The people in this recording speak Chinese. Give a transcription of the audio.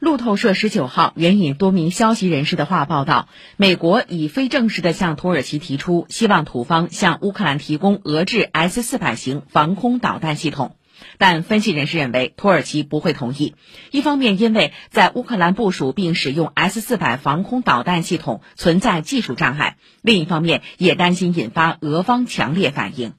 路透社十九号援引多名消息人士的话报道美国已非正式的向土耳其提出希望土方向乌克兰提供俄制 s 四百型防空导弹系统。但分析人士认为土耳其不会同意。一方面因为在乌克兰部署并使用 s 四百防空导弹系统存在技术障碍另一方面也担心引发俄方强烈反应。